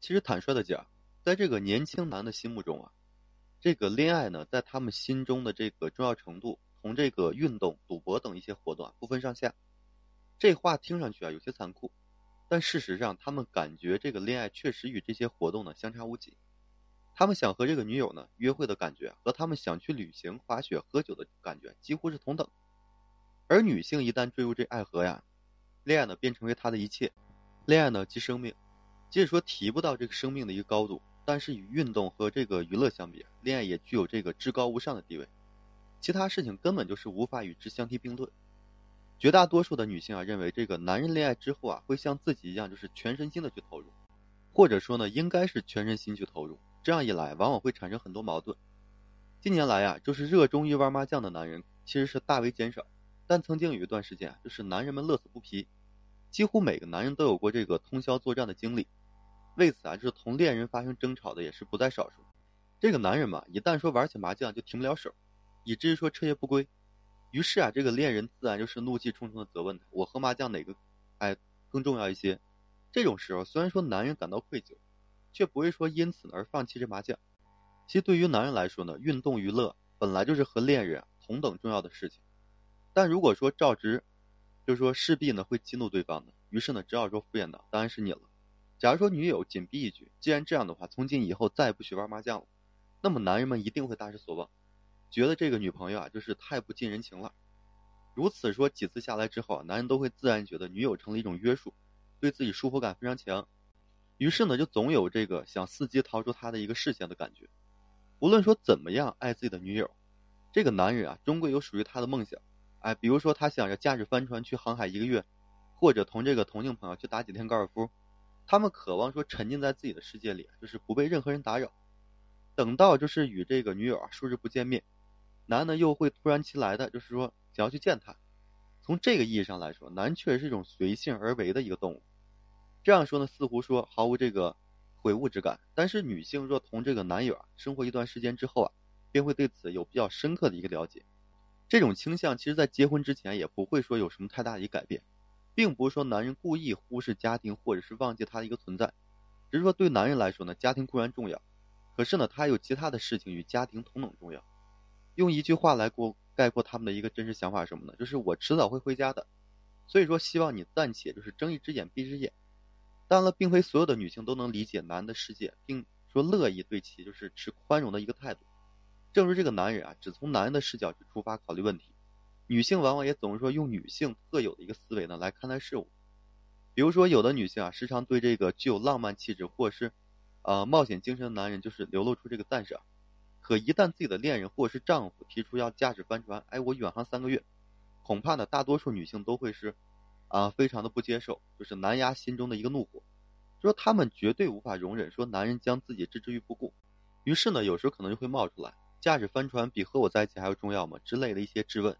其实坦率的讲，在这个年轻男的心目中啊，这个恋爱呢，在他们心中的这个重要程度，同这个运动、赌博等一些活动啊不分上下。这话听上去啊有些残酷，但事实上，他们感觉这个恋爱确实与这些活动呢相差无几。他们想和这个女友呢约会的感觉，和他们想去旅行、滑雪、喝酒的感觉几乎是同等。而女性一旦坠入这爱河呀，恋爱呢便成为她的一切。恋爱呢即生命，即使说提不到这个生命的一个高度，但是与运动和这个娱乐相比，恋爱也具有这个至高无上的地位。其他事情根本就是无法与之相提并论。绝大多数的女性啊认为，这个男人恋爱之后啊会像自己一样，就是全身心的去投入，或者说呢应该是全身心去投入。这样一来，往往会产生很多矛盾。近年来啊，就是热衷于玩麻将的男人其实是大为减少，但曾经有一段时间，就是男人们乐此不疲，几乎每个男人都有过这个通宵作战的经历。为此啊，就是同恋人发生争吵的也是不在少数。这个男人嘛，一旦说玩起麻将就停不了手，以至于说彻夜不归。于是啊，这个恋人自然就是怒气冲冲的责问他：“我和麻将哪个，哎，更重要一些？”这种时候，虽然说男人感到愧疚。却不会说因此而放弃这麻将。其实对于男人来说呢，运动娱乐本来就是和恋人同等重要的事情。但如果说照直，就是说势必呢会激怒对方的。于是呢，只好说敷衍的，当然是你了。假如说女友紧逼一句：“既然这样的话，从今以后再也不许玩麻将了。”那么男人们一定会大失所望，觉得这个女朋友啊就是太不近人情了。如此说几次下来之后，男人都会自然觉得女友成了一种约束，对自己束缚感非常强。于是呢，就总有这个想伺机逃出他的一个视线的感觉。无论说怎么样爱自己的女友，这个男人啊，终归有属于他的梦想。哎，比如说他想着驾驶帆船去航海一个月，或者同这个同性朋友去打几天高尔夫。他们渴望说沉浸在自己的世界里，就是不被任何人打扰。等到就是与这个女友啊数日不见面，男的又会突然其来的就是说想要去见她。从这个意义上来说，男确实是一种随性而为的一个动物。这样说呢，似乎说毫无这个悔悟之感。但是女性若同这个男友啊生活一段时间之后啊，便会对此有比较深刻的一个了解。这种倾向其实在结婚之前也不会说有什么太大的一个改变，并不是说男人故意忽视家庭或者是忘记他的一个存在，只是说对男人来说呢，家庭固然重要，可是呢，他有其他的事情与家庭同等重要。用一句话来过概括他们的一个真实想法是什么呢？就是我迟早会回家的，所以说希望你暂且就是睁一只眼闭一只眼。当然了，并非所有的女性都能理解男的世界，并说乐意对其就是持宽容的一个态度。正如这个男人啊，只从男人的视角去出发考虑问题，女性往往也总是说用女性特有的一个思维呢来看待事物。比如说，有的女性啊，时常对这个具有浪漫气质或是，呃，冒险精神的男人就是流露出这个赞赏。可一旦自己的恋人或是丈夫提出要驾驶帆船，哎，我远航三个月，恐怕呢，大多数女性都会是。啊，非常的不接受，就是难压心中的一个怒火，说他们绝对无法容忍说男人将自己置之于不顾，于是呢，有时候可能就会冒出来，驾驶帆船比和我在一起还要重要吗？之类的一些质问。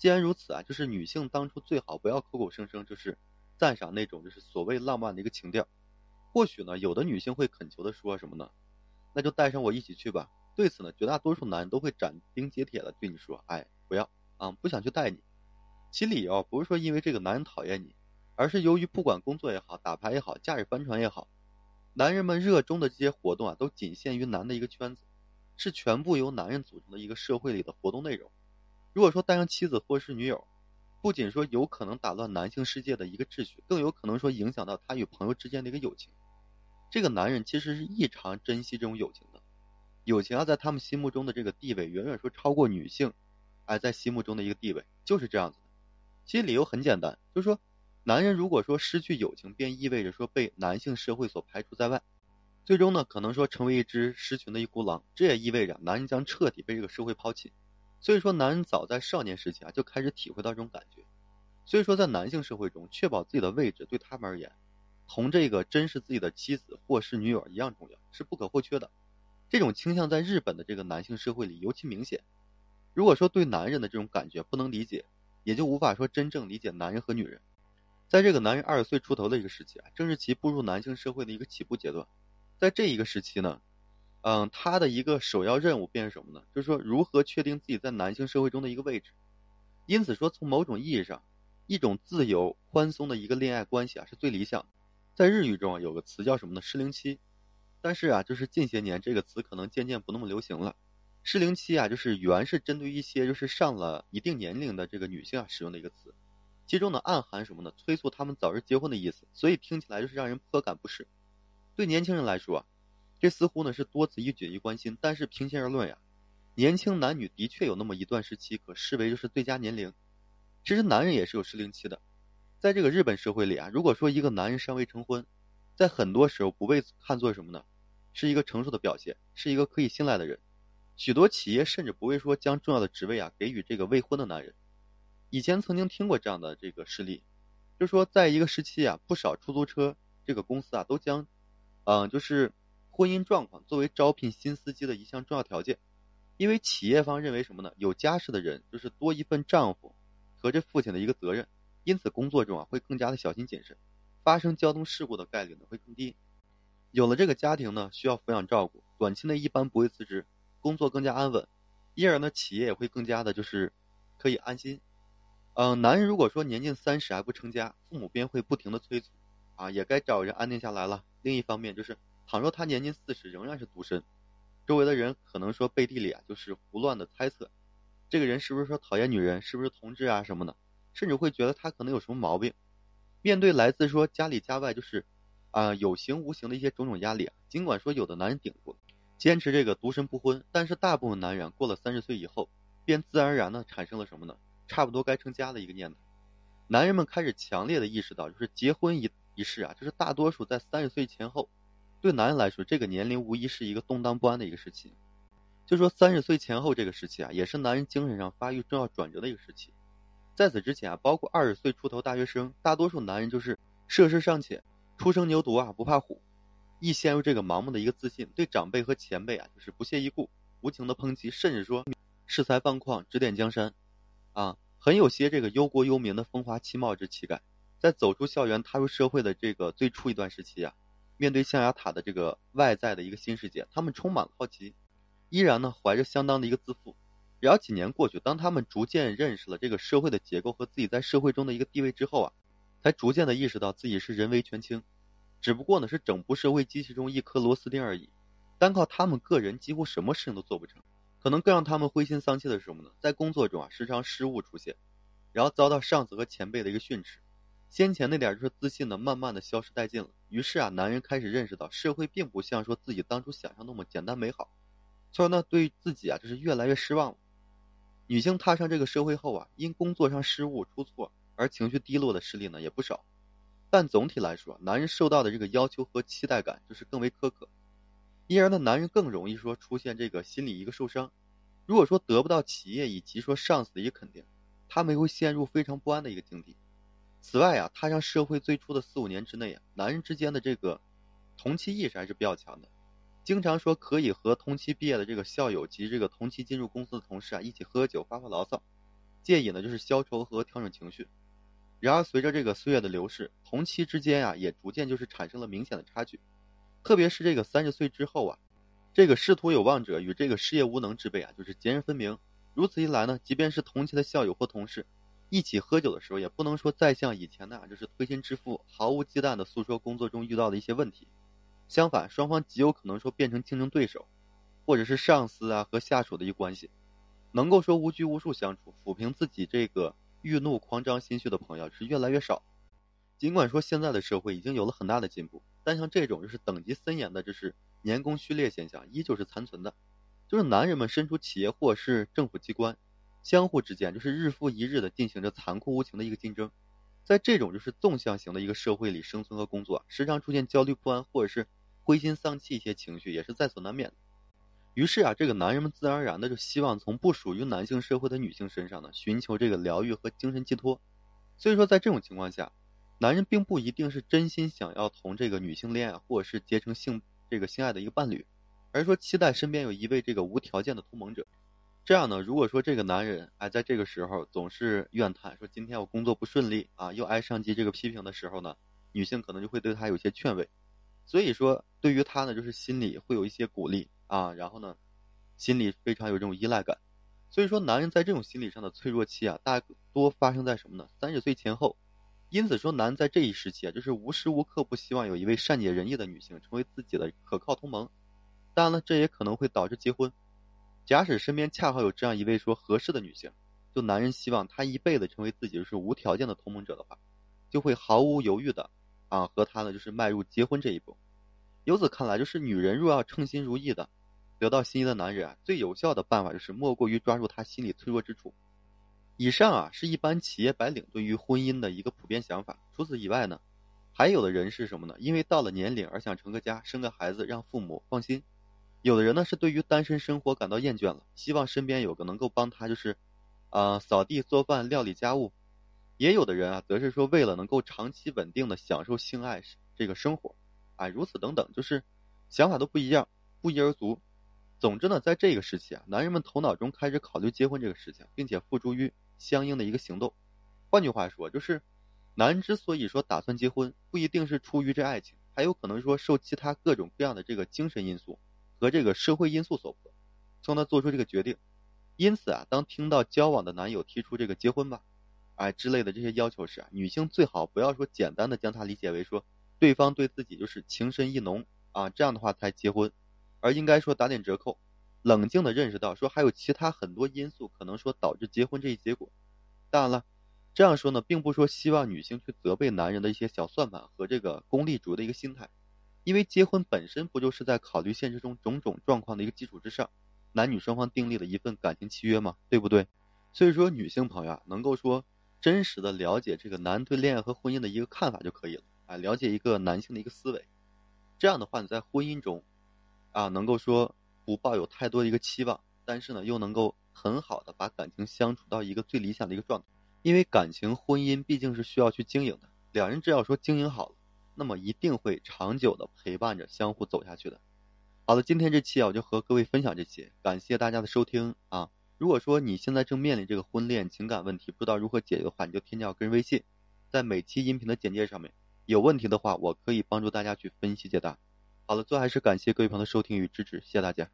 既然如此啊，就是女性当初最好不要口口声声就是赞赏那种就是所谓浪漫的一个情调。或许呢，有的女性会恳求的说什么呢？那就带上我一起去吧。对此呢，绝大多数男人都会斩钉截铁的对你说，哎，不要啊，不想去带你。其理由不是说因为这个男人讨厌你，而是由于不管工作也好，打牌也好，驾驶帆船也好，男人们热衷的这些活动啊，都仅限于男的一个圈子，是全部由男人组成的一个社会里的活动内容。如果说带上妻子或是女友，不仅说有可能打乱男性世界的一个秩序，更有可能说影响到他与朋友之间的一个友情。这个男人其实是异常珍惜这种友情的，友情啊，在他们心目中的这个地位，远远说超过女性，哎，在心目中的一个地位，就是这样子的。其实理由很简单，就是说，男人如果说失去友情，便意味着说被男性社会所排除在外，最终呢，可能说成为一只失群的一孤狼。这也意味着男人将彻底被这个社会抛弃。所以说，男人早在少年时期啊，就开始体会到这种感觉。所以说，在男性社会中，确保自己的位置对他们而言，同这个珍视自己的妻子或是女友一样重要，是不可或缺的。这种倾向在日本的这个男性社会里尤其明显。如果说对男人的这种感觉不能理解，也就无法说真正理解男人和女人，在这个男人二十岁出头的一个时期啊，正是其步入男性社会的一个起步阶段。在这一个时期呢，嗯，他的一个首要任务便是什么呢？就是说如何确定自己在男性社会中的一个位置。因此说，从某种意义上，一种自由宽松的一个恋爱关系啊，是最理想。在日语中啊有个词叫什么呢？适龄期。但是啊，就是近些年这个词可能渐渐不那么流行了。适龄期啊，就是原是针对一些就是上了一定年龄的这个女性啊使用的一个词，其中呢暗含什么呢？催促他们早日结婚的意思，所以听起来就是让人颇感不适。对年轻人来说啊，这似乎呢是多此一举一关心。但是平心而论呀，年轻男女的确有那么一段时期可视为就是最佳年龄。其实男人也是有适龄期的，在这个日本社会里啊，如果说一个男人尚未成婚，在很多时候不被看作什么呢？是一个成熟的表现，是一个可以信赖的人。许多企业甚至不会说将重要的职位啊给予这个未婚的男人。以前曾经听过这样的这个事例，就说在一个时期啊，不少出租车这个公司啊都将，嗯，就是婚姻状况作为招聘新司机的一项重要条件，因为企业方认为什么呢？有家室的人就是多一份丈夫和这父亲的一个责任，因此工作中啊会更加的小心谨慎，发生交通事故的概率呢会更低。有了这个家庭呢，需要抚养照顾，短期内一般不会辞职，工作更加安稳，因而呢，企业也会更加的就是可以安心。嗯，男人如果说年近三十还不成家，父母便会不停的催促，啊，也该找人安定下来了。另一方面就是，倘若他年近四十仍然是独身，周围的人可能说背地里啊就是胡乱的猜测，这个人是不是说讨厌女人，是不是同志啊什么的，甚至会觉得他可能有什么毛病。面对来自说家里家外就是。啊，有形无形的一些种种压力啊。尽管说有的男人顶住，坚持这个独身不婚，但是大部分男人过了三十岁以后，便自然而然的产生了什么呢？差不多该成家的一个念头。男人们开始强烈的意识到，就是结婚一一事啊，就是大多数在三十岁前后，对男人来说，这个年龄无疑是一个动荡不安的一个时期。就说三十岁前后这个时期啊，也是男人精神上发育重要转折的一个时期。在此之前啊，包括二十岁出头大学生，大多数男人就是涉世尚浅。初生牛犊啊，不怕虎，易陷入这个盲目的一个自信，对长辈和前辈啊，就是不屑一顾，无情的抨击，甚至说恃才放旷，指点江山，啊，很有些这个忧国忧民的风华气貌之气概。在走出校园、踏入社会的这个最初一段时期啊，面对象牙塔的这个外在的一个新世界，他们充满了好奇，依然呢怀着相当的一个自负。然后几年过去，当他们逐渐认识了这个社会的结构和自己在社会中的一个地位之后啊。才逐渐的意识到自己是人微权轻，只不过呢是整部社会机器中一颗螺丝钉而已，单靠他们个人几乎什么事情都做不成。可能更让他们灰心丧气的是什么呢？在工作中啊时常失误出现，然后遭到上司和前辈的一个训斥，先前那点就是自信呢慢慢的消失殆尽了。于是啊男人开始认识到社会并不像说自己当初想象那么简单美好，所以呢对于自己啊就是越来越失望了。女性踏上这个社会后啊，因工作上失误出错。而情绪低落的事例呢也不少，但总体来说，男人受到的这个要求和期待感就是更为苛刻，因而呢，男人更容易说出现这个心理一个受伤。如果说得不到企业以及说上司的一个肯定，他们会陷入非常不安的一个境地。此外啊，踏上社会最初的四五年之内啊，男人之间的这个同期意识还是比较强的，经常说可以和同期毕业的这个校友及这个同期进入公司的同事啊一起喝酒发发牢骚，借以呢就是消愁和调整情绪。然而，随着这个岁月的流逝，同期之间啊，也逐渐就是产生了明显的差距。特别是这个三十岁之后啊，这个仕途有望者与这个事业无能之辈啊，就是截然分明。如此一来呢，即便是同期的校友或同事，一起喝酒的时候，也不能说再像以前那样，就是推心置腹、毫无忌惮的诉说工作中遇到的一些问题。相反，双方极有可能说变成竞争对手，或者是上司啊和下属的一个关系，能够说无拘无束相处，抚平自己这个。欲怒狂张心绪的朋友是越来越少。尽管说现在的社会已经有了很大的进步，但像这种就是等级森严的，就是年功序列现象，依旧是残存的。就是男人们身处企业或是政府机关，相互之间就是日复一日的进行着残酷无情的一个竞争。在这种就是纵向型的一个社会里生存和工作，时常出现焦虑不安或者是灰心丧气一些情绪，也是在所难免的。于是啊，这个男人们自然而然的就希望从不属于男性社会的女性身上呢，寻求这个疗愈和精神寄托。所以说，在这种情况下，男人并不一定是真心想要同这个女性恋爱，或者是结成性这个性爱的一个伴侣，而是说期待身边有一位这个无条件的同盟者。这样呢，如果说这个男人哎在这个时候总是怨叹说今天我工作不顺利啊，又挨上级这个批评的时候呢，女性可能就会对他有些劝慰。所以说，对于他呢，就是心里会有一些鼓励。啊，然后呢，心里非常有这种依赖感，所以说男人在这种心理上的脆弱期啊，大多发生在什么呢？三十岁前后，因此说，男在这一时期啊，就是无时无刻不希望有一位善解人意的女性成为自己的可靠同盟。当然了，这也可能会导致结婚。假使身边恰好有这样一位说合适的女性，就男人希望她一辈子成为自己就是无条件的同盟者的话，就会毫无犹豫的啊和她呢就是迈入结婚这一步。由此看来，就是女人若要称心如意的得到心仪的男人啊，最有效的办法就是莫过于抓住他心理脆弱之处。以上啊是一般企业白领对于婚姻的一个普遍想法。除此以外呢，还有的人是什么呢？因为到了年龄而想成个家，生个孩子，让父母放心。有的人呢是对于单身生活感到厌倦了，希望身边有个能够帮他就是，啊扫地、做饭、料理家务。也有的人啊，则是说为了能够长期稳定的享受性爱这个生活，啊如此等等，就是想法都不一样，不一而足。总之呢，在这个时期啊，男人们头脑中开始考虑结婚这个事情，并且付诸于。相应的一个行动，换句话说，就是男之所以说打算结婚，不一定是出于这爱情，还有可能说受其他各种各样的这个精神因素和这个社会因素所迫，从他做出这个决定。因此啊，当听到交往的男友提出这个结婚吧，哎之类的这些要求时啊，女性最好不要说简单的将它理解为说对方对自己就是情深意浓啊，这样的话才结婚，而应该说打点折扣。冷静的认识到，说还有其他很多因素可能说导致结婚这一结果。当然了，这样说呢，并不说希望女性去责备男人的一些小算盘和这个功利主义的一个心态，因为结婚本身不就是在考虑现实中种种状况的一个基础之上，男女双方订立的一份感情契约嘛，对不对？所以说，女性朋友啊，能够说真实的了解这个男对恋爱和婚姻的一个看法就可以了啊，了解一个男性的一个思维，这样的话你在婚姻中啊，能够说。不抱有太多的一个期望，但是呢，又能够很好的把感情相处到一个最理想的一个状态。因为感情婚姻毕竟是需要去经营的，两人只要说经营好了，那么一定会长久的陪伴着相互走下去的。好了，今天这期啊，我就和各位分享这些，感谢大家的收听啊。如果说你现在正面临这个婚恋情感问题，不知道如何解决的话，你就添加我个人微信，在每期音频的简介上面，有问题的话，我可以帮助大家去分析解答。好了，最后还是感谢各位朋友的收听与支持，谢谢大家。